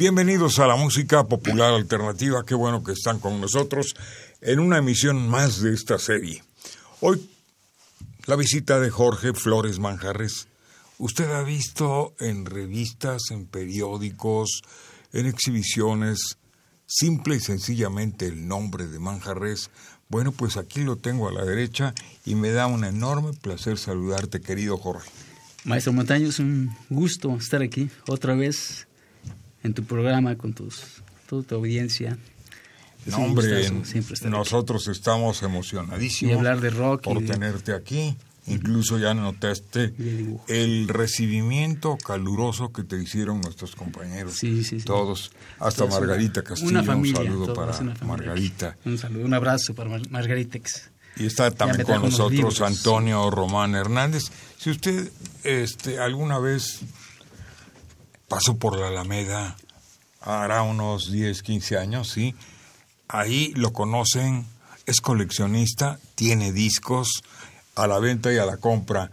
Bienvenidos a la música popular alternativa, qué bueno que están con nosotros en una emisión más de esta serie. Hoy la visita de Jorge Flores Manjarres. Usted ha visto en revistas, en periódicos, en exhibiciones, simple y sencillamente el nombre de Manjarres. Bueno, pues aquí lo tengo a la derecha y me da un enorme placer saludarte, querido Jorge. Maestro Montaño, es un gusto estar aquí otra vez en tu programa con tus, toda tu audiencia. No, hombre, nosotros estamos emocionadísimos y hablar de rock por tenerte aquí. Incluso ya notaste el recibimiento caluroso que te hicieron nuestros compañeros. Sí, sí, sí. Todos. Hasta Margarita Castillo. un saludo para Margarita. Un saludo, un abrazo para Margarita. Y está también con nosotros Antonio Román Hernández. Si usted este, alguna vez pasó por la Alameda, hará unos 10, 15 años, sí. Ahí lo conocen, es coleccionista, tiene discos a la venta y a la compra.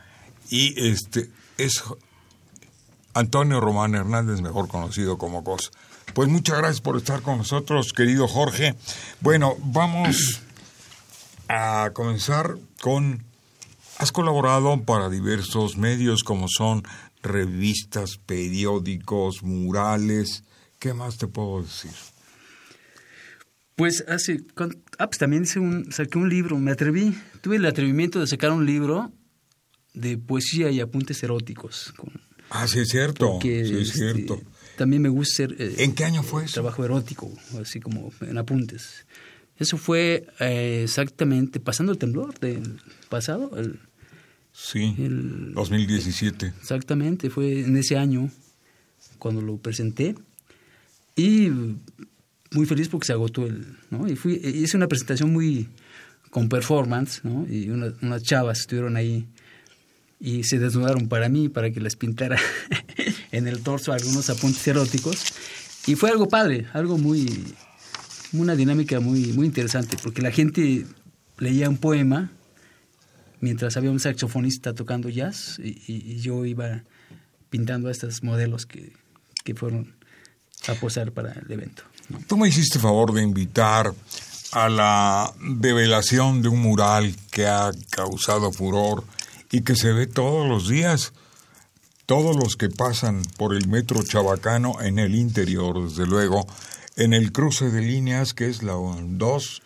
Y este es Antonio Román Hernández, mejor conocido como Cos. Pues muchas gracias por estar con nosotros, querido Jorge. Bueno, vamos a comenzar con... Has colaborado para diversos medios como son revistas, periódicos, murales. ¿Qué más te puedo decir? Pues hace, ah, pues también hice un, saqué un libro, me atreví, tuve el atrevimiento de sacar un libro de poesía y apuntes eróticos. ah, sí es cierto, sí es este, cierto. También me gusta ser... Eh, ¿En qué año fue eso? Trabajo erótico, así como en apuntes. Eso fue eh, exactamente pasando el temblor del pasado, el Sí, el, 2017. Exactamente, fue en ese año cuando lo presenté y muy feliz porque se agotó el, ¿no? Y fui, hice una presentación muy con performance, ¿no? Y unas chavas estuvieron ahí y se desnudaron para mí, para que les pintara en el torso algunos apuntes eróticos. Y fue algo padre, algo muy, una dinámica muy, muy interesante, porque la gente leía un poema mientras había un saxofonista tocando jazz y, yo iba pintando a estos modelos que, que, fueron a posar para el evento. Tú me hiciste favor de invitar a la develación de un mural que ha causado furor y que se ve todos los días. Todos los que pasan por el metro chabacano en el interior, desde luego, en el cruce de líneas que es la 2,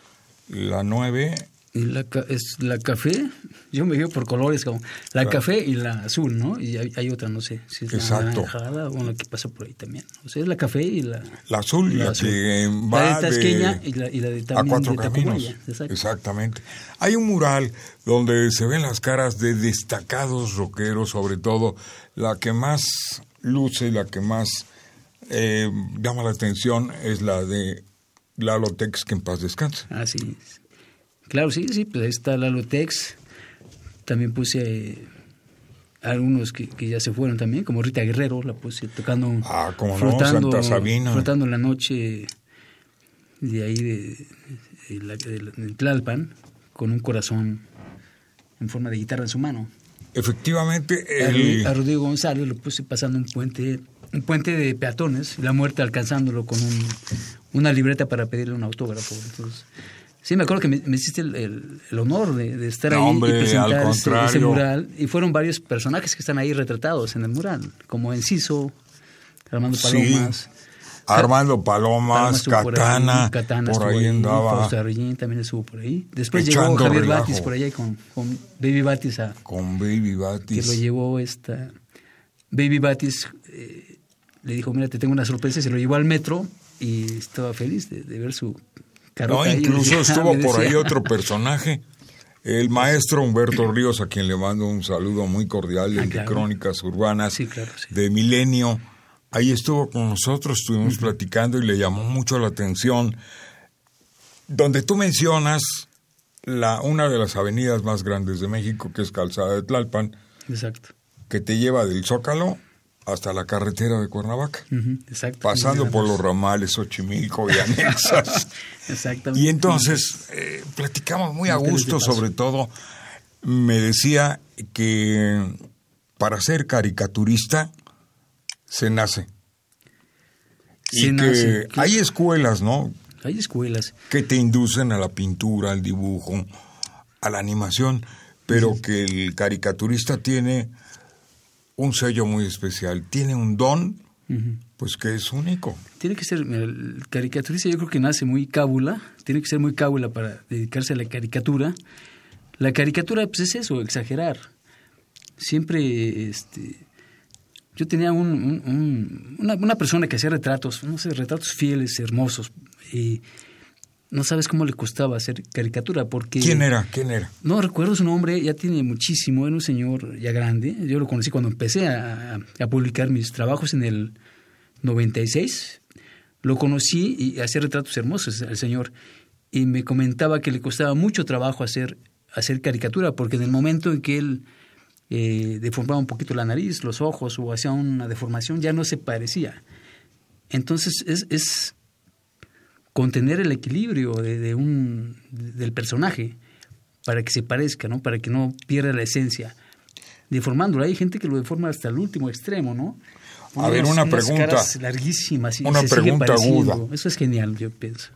la 9 la, es la café, yo me veo por colores como la café y la azul, ¿no? Y hay, otra, no sé, si es la naranjada o la que pasa por ahí también. O sea, es la café y la... La azul, la, que va la de y la, y la de a cuatro caminos. Exactamente. Hay un mural donde se ven las caras de destacados rockeros, sobre todo la que más luce, la que más eh, llama la atención es la de Lalo Tex, que en paz descanse. Así es. Claro, sí, sí, pues ahí está Lalotex. También puse eh, algunos que, ya se fueron también, como Rita Guerrero, la puse tocando. Ah, como flotando, no, Santa Sabina. Flotando en la noche de ahí de, de, Tlalpan, con un corazón en forma de guitarra en su mano. Efectivamente, el... a, Rodrigo González lo puse pasando un puente, un puente de peatones, la muerte alcanzándolo con un, una libreta para pedirle un autógrafo. Entonces, Sí, me acuerdo que me, hiciste el, honor de, estar ahí y presentar ese, mural. Y fueron varios personajes que están ahí retratados en el mural, como Enciso, Armando Palomas. Armando Palomas, Catana, por ahí, andaba. también estuvo por ahí. Después llegó Javier Batis por allá con, con Baby Batis. A, con Baby Batis. Que lo llevó esta... Baby Batis eh, le dijo, mira, te tengo una sorpresa, y se lo llevó al metro y estaba feliz de, ver su. No, incluso estuvo por ahí otro personaje, el maestro Humberto Ríos, a quien le mando un saludo muy cordial ah, de Crónicas Urbanas de Milenio. Ahí estuvo con nosotros, estuvimos platicando y le llamó mucho la atención. Donde tú mencionas la, una de las avenidas más grandes de México, que es Calzada de Tlalpan. Exacto. Que te lleva del Zócalo hasta la carretera de Cuernavaca. exacto. Pasando por los ramales Xochimilco y anexas. Exactamente. Y entonces eh, platicamos muy a gusto, sobre todo me decía que para ser caricaturista se nace. y que hay escuelas, ¿no? Hay escuelas. Que te inducen a la pintura, al dibujo, a la animación, pero que el caricaturista tiene un sello muy especial, tiene un don, pues que es único. Tiene que ser, el caricaturista yo creo que nace muy cábula, tiene que ser muy cábula para dedicarse a la caricatura. La caricatura pues es eso, exagerar. Siempre, este, yo tenía un, una, persona que hacía retratos, no sé, retratos fieles, hermosos, y no sabes cómo le costaba hacer caricatura porque... ¿Quién era? ¿Quién era? No recuerdo su nombre, ya tiene muchísimo, era un señor ya grande. Yo lo conocí cuando empecé a, publicar mis trabajos en el 96. Lo conocí y hacía retratos hermosos al señor. Y me comentaba que le costaba mucho trabajo hacer, hacer caricatura porque en el momento en que él eh, deformaba un poquito la nariz, los ojos o hacía una deformación, ya no se parecía. Entonces es, es contener el equilibrio de, un, del personaje para que se parezca, ¿no? Para que no pierda la esencia. Deformándolo. Hay gente que lo deforma hasta el último extremo, ¿no? A ver, una pregunta. larguísimas. Y una pregunta aguda. Eso es genial, yo pienso.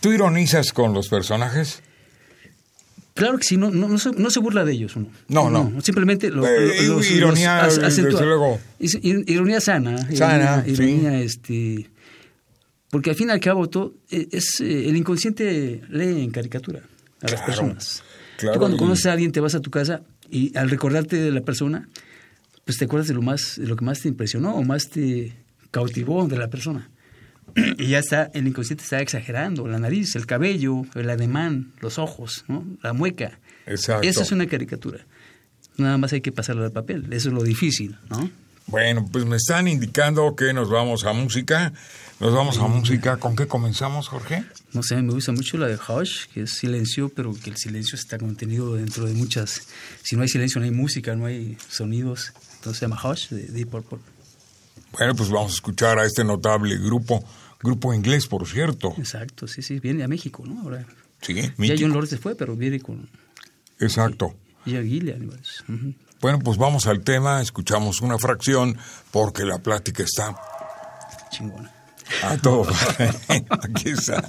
¿Tú ironizas con los personajes? Claro que sí, no, no, no, se, burla de ellos. No, no. no. simplemente lo, eh, ironía, desde luego. Ironía sana. Sana, ironía, este, porque al fin y al cabo todo, e, es, eh, el inconsciente lee en caricatura a las personas. Tú cuando conoces a alguien te vas a tu casa y al recordarte de la persona, pues te acuerdas de lo más, de lo que más te impresionó o más te cautivó de la persona. Y ya está, el inconsciente está exagerando, la nariz, el cabello, el ademán, los ojos, ¿no? la mueca. Exacto. Eso es una caricatura. Nada más hay que pasarlo al papel, eso es lo difícil, ¿no? Bueno, pues me están indicando que nos vamos a música. Nos vamos a música. ¿Con qué comenzamos, Jorge? No sé, me gusta mucho la de Hush, que es silencio, pero que el silencio está contenido dentro de muchas. Si no hay silencio, no hay música, no hay sonidos. Entonces se llama Hush de Deep Purple. Bueno, pues vamos a escuchar a este notable grupo, grupo inglés, por cierto. Exacto, sí, sí, viene a México, ¿no? Ahora. Sí, Ya John Lord se fue, pero viene con. Exacto. Y, a Gillian. Bueno, pues vamos al tema, escuchamos una fracción, porque la plática está. Chingona. あと、さん、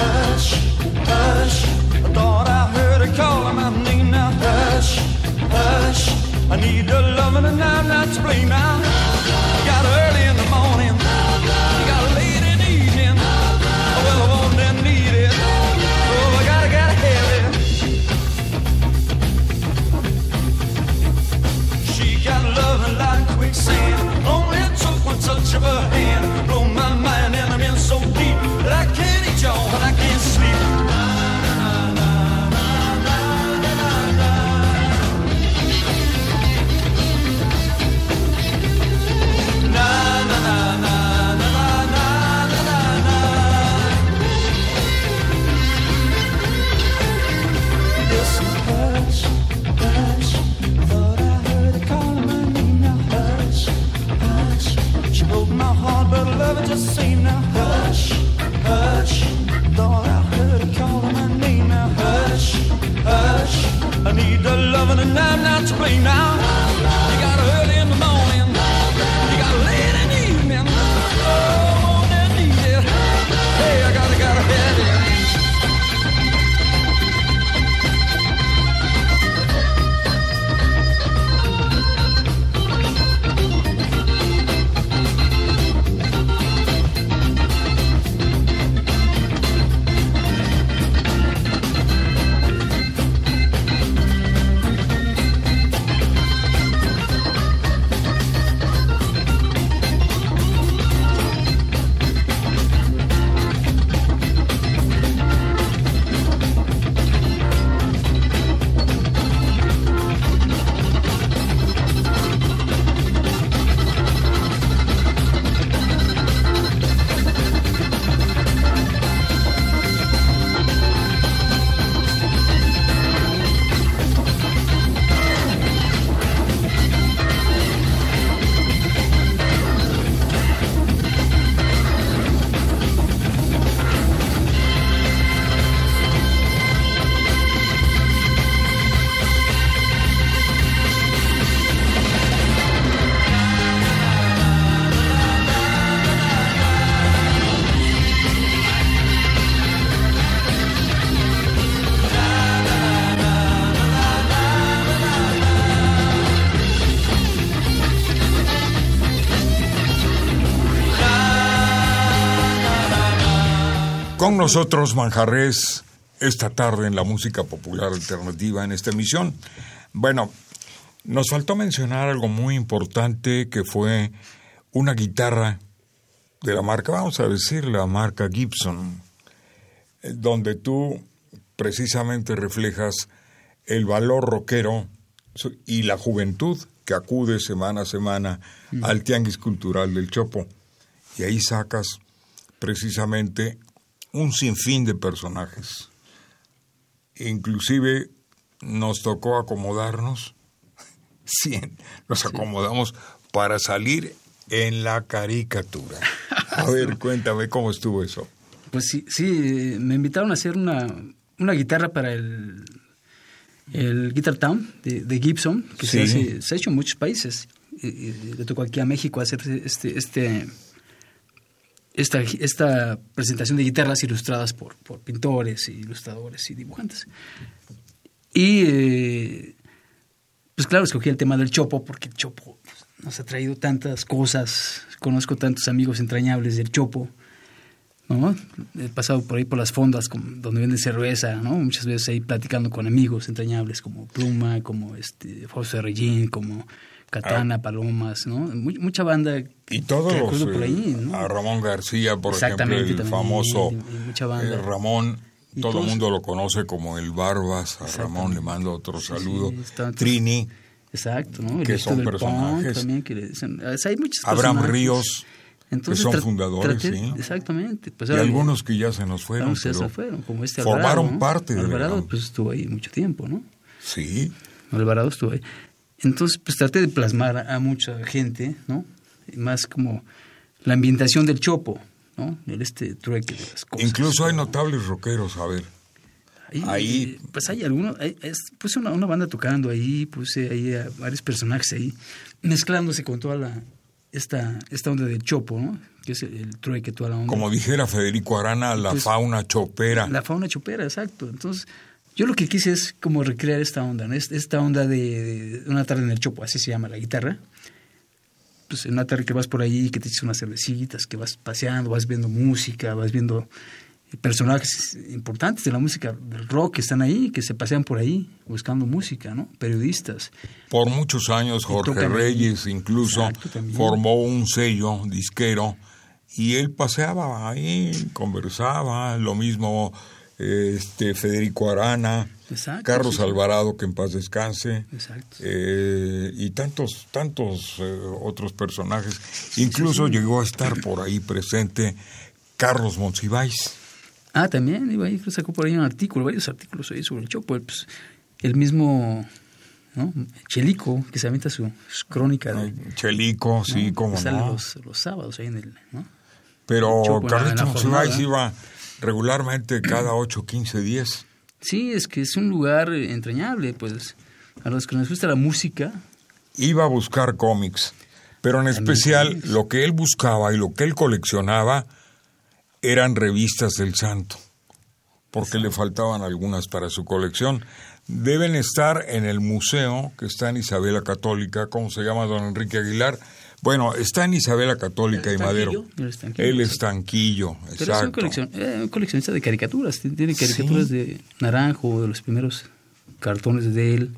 hush, hush. I thought I heard her calling my name now, hush, hush. I need your loving and I'm not to blame now. A todo. Aquí está. Con nosotros Manjarres esta tarde en la música popular alternativa en esta emisión. Bueno, nos faltó mencionar algo muy importante que fue una guitarra de la marca, vamos a decir, la marca Gibson, eh, donde tú precisamente reflejas el valor rockero y la juventud que acude semana a semana al Tianguis Cultural del Chopo. Y ahí sacas precisamente un sinfín de personajes. Inclusive nos tocó acomodarnos, sí, nos acomodamos para salir en la caricatura. A ver, cuéntame cómo estuvo eso. Pues sí, sí, me invitaron a hacer una, una guitarra para el, el Guitar Town de, Gibson, que se, ha hecho en muchos países. Y, le tocó aquí a México hacer este, este esta, esta presentación de guitarras ilustradas por, por pintores, ilustradores y dibujantes. Y eh, pues claro, escogí el tema del chopo porque el chopo nos ha traído tantas cosas, conozco tantos amigos entrañables del chopo, ¿no? He pasado por ahí por las fondas donde venden cerveza, ¿no? Muchas veces ahí platicando con amigos entrañables como Pluma, como este José Regín, como Katana, ah. Palomas, ¿no? mucha banda. Y todos por ahí, ¿no? A Ramón García, por ejemplo, el famoso eh, Ramón. todo el mundo lo conoce como el Barbas. A Ramón le mando otro saludo. Trini. Exacto, ¿no? que son personajes. También, que dicen, hay muchos Abraham Ríos. que son fundadores, sí. Exactamente. Pues y algunos que ya se nos fueron. Pero se fueron, como este Formaron parte de Alvarado, pues estuvo ahí mucho tiempo, ¿no? Sí. Alvarado estuvo ahí. Entonces, pues traté de plasmar a, mucha gente, ¿no? Más como la ambientación del chopo, ¿no? El este trueque de las cosas. Incluso hay notables rockeros, a ver. Ahí, Pues hay algunos, pues una, una, banda tocando ahí, puse ahí a varios personajes ahí, mezclándose con toda la, esta, esta onda del chopo, ¿no? Que es el, trueque, toda la onda. Como dijera Federico Arana, la pues, fauna chopera. La fauna chopera, exacto. Entonces, yo lo que quise es como recrear esta onda, ¿no? Esta onda de, una tarde en el Chopo, así se llama la guitarra. Pues en una tarde que vas por ahí, que te echas unas cervecitas, que vas paseando, vas viendo música, vas viendo personajes importantes de la música del rock que están ahí, que se pasean por ahí buscando música, ¿no? Periodistas. Por muchos años Jorge Reyes incluso formó un sello disquero y él paseaba ahí, conversaba, lo mismo este Federico Arana, Carlos Alvarado, que en paz descanse, eh, y tantos, tantos eh, otros personajes. Incluso llegó a estar por ahí presente Carlos Monsiváis. Ah, también, iba ahí, sacó por ahí un artículo, varios artículos ahí sobre el Chopo. Pues, el mismo ¿no? Chelico, que se avienta su, crónica. Chelico, sí, como no. Los, los sábados ahí en el... ¿no? Pero Carlitos Monsiváis iba regularmente cada 8, 15 días. Sí, es que es un lugar entrañable, pues a los que nos gusta la música. Iba a buscar cómics, pero en especial lo que él buscaba y lo que él coleccionaba eran revistas del santo, porque le faltaban algunas para su colección. Deben estar en el museo que está en Isabela Católica, ¿cómo se llama don Enrique Aguilar? Bueno, está en Isabela Católica y Madero. El estanquillo. El estanquillo, Pero es un, eh, coleccionista de caricaturas. Tiene caricaturas de Naranjo, de los primeros cartones de él.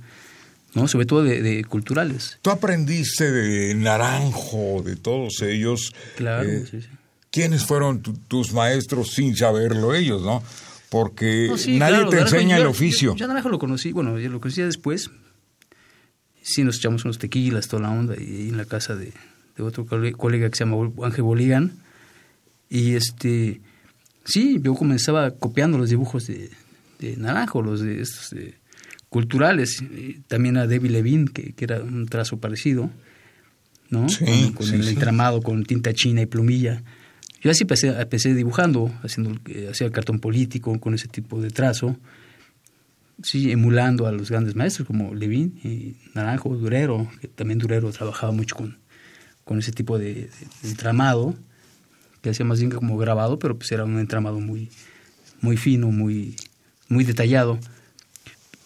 ¿no? Sobre todo de, culturales. Tú aprendiste de Naranjo, de todos ellos. Claro, eh, sí, sí. ¿Quiénes fueron tus maestros sin saberlo ellos, no? Porque nadie te enseña el oficio. Yo, Naranjo lo conocí, bueno, yo lo conocí después. Sí, nos echamos unos tequilas, toda la onda, y en la casa de, de otro colega que se llama Ángel Boligan. Y este, sí, yo comenzaba copiando los dibujos de, Naranjo, los de estos culturales. también a David Levine, que, era un trazo parecido, ¿no? con, el entramado, con tinta china y plumilla. Yo así empecé, dibujando, haciendo, eh, hacía cartón político con ese tipo de trazo, sí, emulando a los grandes maestros como Levine y Naranjo, Durero, que también Durero trabajaba mucho con, con ese tipo de, entramado, que hacía más bien como grabado, pero pues era un entramado muy, muy fino, muy, muy detallado.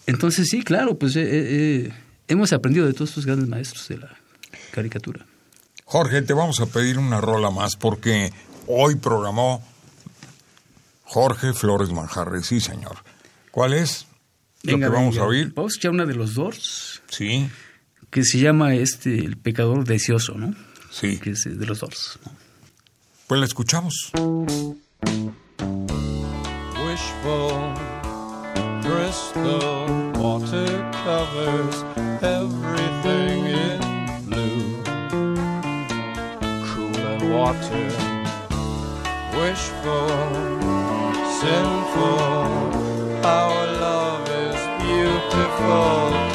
Entonces sí, claro, pues eh, eh, hemos aprendido de todos estos grandes maestros de la caricatura. Jorge, te vamos a pedir una rola más porque hoy programó Jorge Flores Manjarres, sí señor. ¿Cuál es? lo que vamos a oír. Vamos a escuchar una de los dos. Sí. Que se llama este El pecador deseoso, ¿no? Sí. Que es de los dos. Pues la escuchamos. Wishful crystal water covers everything in blue. Cool and water, wishful, sinful. Our love is beautiful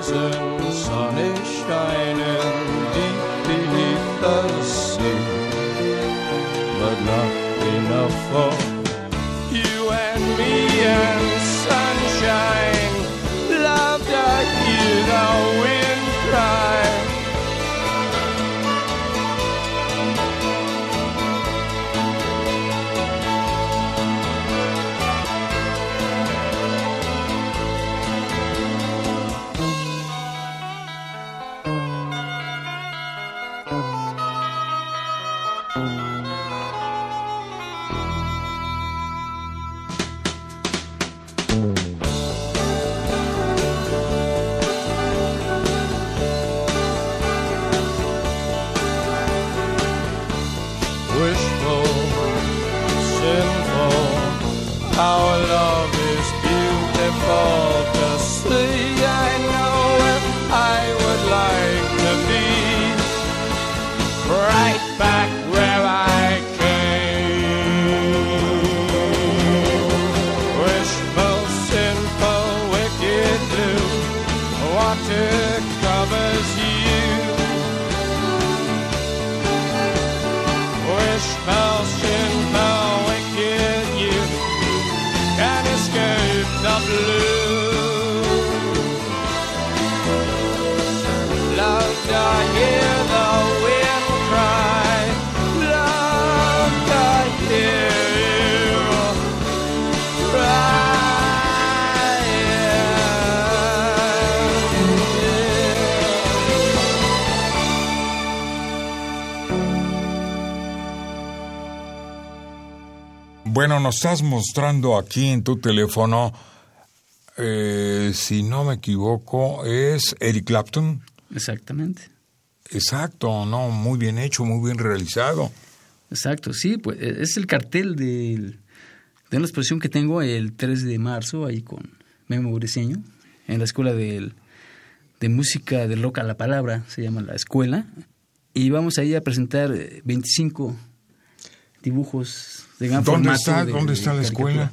rising sun is shining deep beneath the sea, but not enough for ahora. Bueno, nos estás mostrando aquí en tu teléfono eh, si no me equivoco, es Eric Clapton. Exactamente. Exacto, no, muy bien hecho, muy bien realizado. Exacto, sí, pues e, es el cartel de la exposición que tengo el 3 de marzo ahí con Memo Briseño en la escuela de, de música de rock a la palabra, se llama la escuela, y vamos ahí a presentar 25 dibujos de gran ¿Dónde formato. Está, ¿Dónde está la escuela?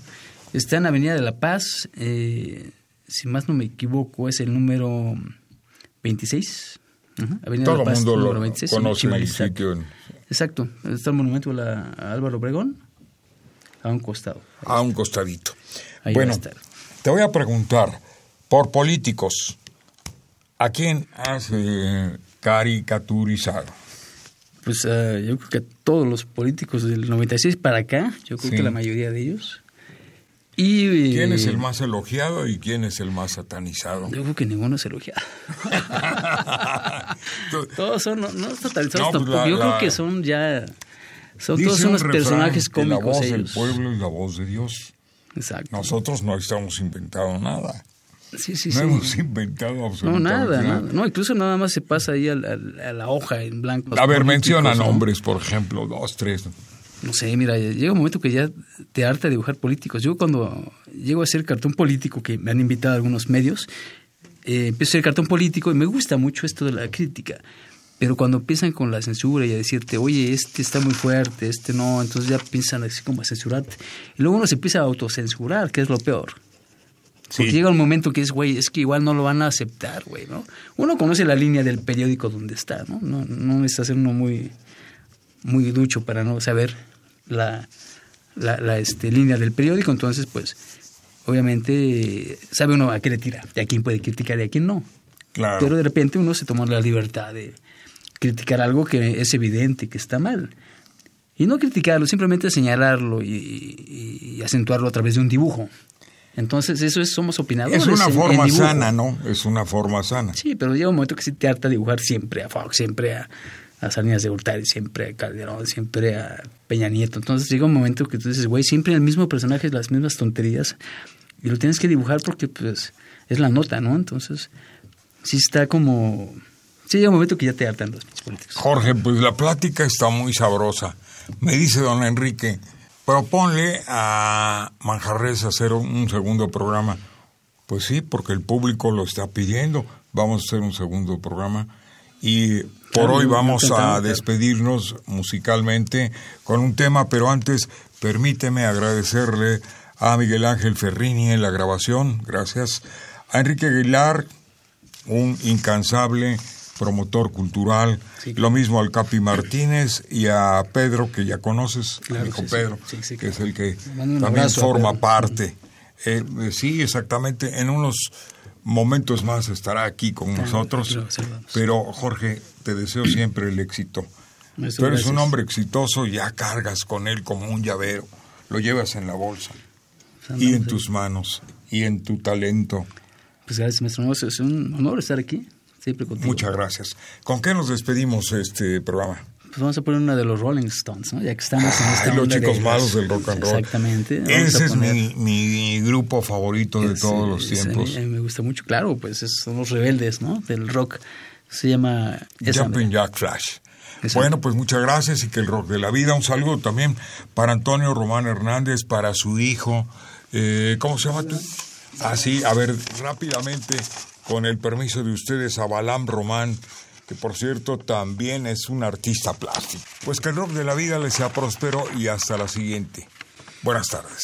Está en Avenida de la Paz, eh, si más no me equivoco, es el número 26. Avenida Todo el mundo lo 26, conoce el sitio. Exacto, está el monumento a, Álvaro Obregón, a un costado. A un costadito. bueno, te voy a preguntar, por políticos, ¿a quién has eh, caricaturizado? Pues uh, yo creo que todos los políticos del 96 para acá, yo creo que la mayoría de ellos. Y, ¿Quién es el eh, más elogiado y quién es el más satanizado? Yo creo que ninguno es elogiado. todos son, no, no satanizados pues tampoco. yo creo que son ya. Son todos unos personajes cómicos. La voz ellos. del pueblo y la voz de Dios. Exacto. Nosotros no estamos inventando nada. Sí, sí, no hemos inventado absolutamente no, nada, nada. No, incluso nada más se pasa ahí a la, hoja en blanco. A ver, menciona nombres, por ejemplo, dos, tres no sé, mira, llega un momento que ya te harta dibujar políticos. Yo cuando llego a hacer cartón político, que me han invitado a algunos medios, eh, empiezo a hacer cartón político y me gusta mucho esto de la crítica. Pero cuando empiezan con la censura y a decirte, oye, este está muy fuerte, este no, entonces ya piensan así como a censurarte. Y luego uno se empieza a autocensurar, que es lo peor. Porque llega un momento que es, güey, es que igual no lo van a aceptar, güey, ¿no? Uno conoce la línea del periódico donde está, ¿no? No, no necesita ser uno muy muy ducho para no saber la, la, este, línea del periódico, entonces pues obviamente sabe uno a qué le tira, y a quién puede criticar y a quién no. Claro. Pero de repente uno se toma la libertad de criticar algo que es evidente que está mal. Y no criticarlo, simplemente señalarlo y, acentuarlo a través de un dibujo. Entonces, eso es, somos opinadores. Es una forma sana, ¿no? Es una forma sana. Sí, pero llega un momento que sí te harta dibujar siempre a Fox, siempre a, a Salinas de Gortari, siempre a Calderón, siempre a Peña Nieto. Entonces llega un momento que tú dices, güey, siempre el mismo personaje, las mismas tonterías, y lo tienes que dibujar porque pues es la nota, ¿no? Entonces, sí está como... Sí llega un momento que ya te hartan los políticos. Jorge, pues la plática está muy sabrosa. Me dice don Enrique, proponle a Manjarres hacer un segundo programa. Pues sí, porque el público lo está pidiendo. Vamos a hacer un segundo programa. Y por hoy vamos a despedirnos musicalmente con un tema, pero antes permíteme agradecerle a Miguel Ángel Ferrini en la grabación, gracias. A Enrique Aguilar, un incansable promotor cultural, lo mismo al Capi Martínez y a Pedro, que ya conoces, hijo Pedro, que es el que también forma parte. Eh, eh, sí, exactamente, en unos momentos más estará aquí con nosotros. Pero Jorge, te deseo siempre el éxito. Tú eres un hombre exitoso, ya cargas con él como un llavero, lo llevas en la bolsa. Y en tus manos y en tu talento. Pues gracias, maestro. Es un honor estar aquí, siempre contigo. Muchas gracias. ¿Con qué nos despedimos este programa? Pues vamos a poner una de los Rolling Stones, ¿no? Ya que estamos en esta los chicos malos del rock and roll. Exactamente. Ese es mi, mi, grupo favorito de todos los tiempos. A mí, me gusta mucho, claro, pues son los rebeldes, ¿no? Del rock. Se llama... Jumping Jack Flash. Bueno, pues muchas gracias y que el rock de la vida. Un saludo también para Antonio Román Hernández, para su hijo. Eh, ¿Cómo se llama tú? Así, ah, a ver, rápidamente, con el permiso de ustedes, a Balam Román que por cierto también es un artista plástico. Pues que el rock de la vida le sea próspero y hasta la siguiente. Buenas tardes.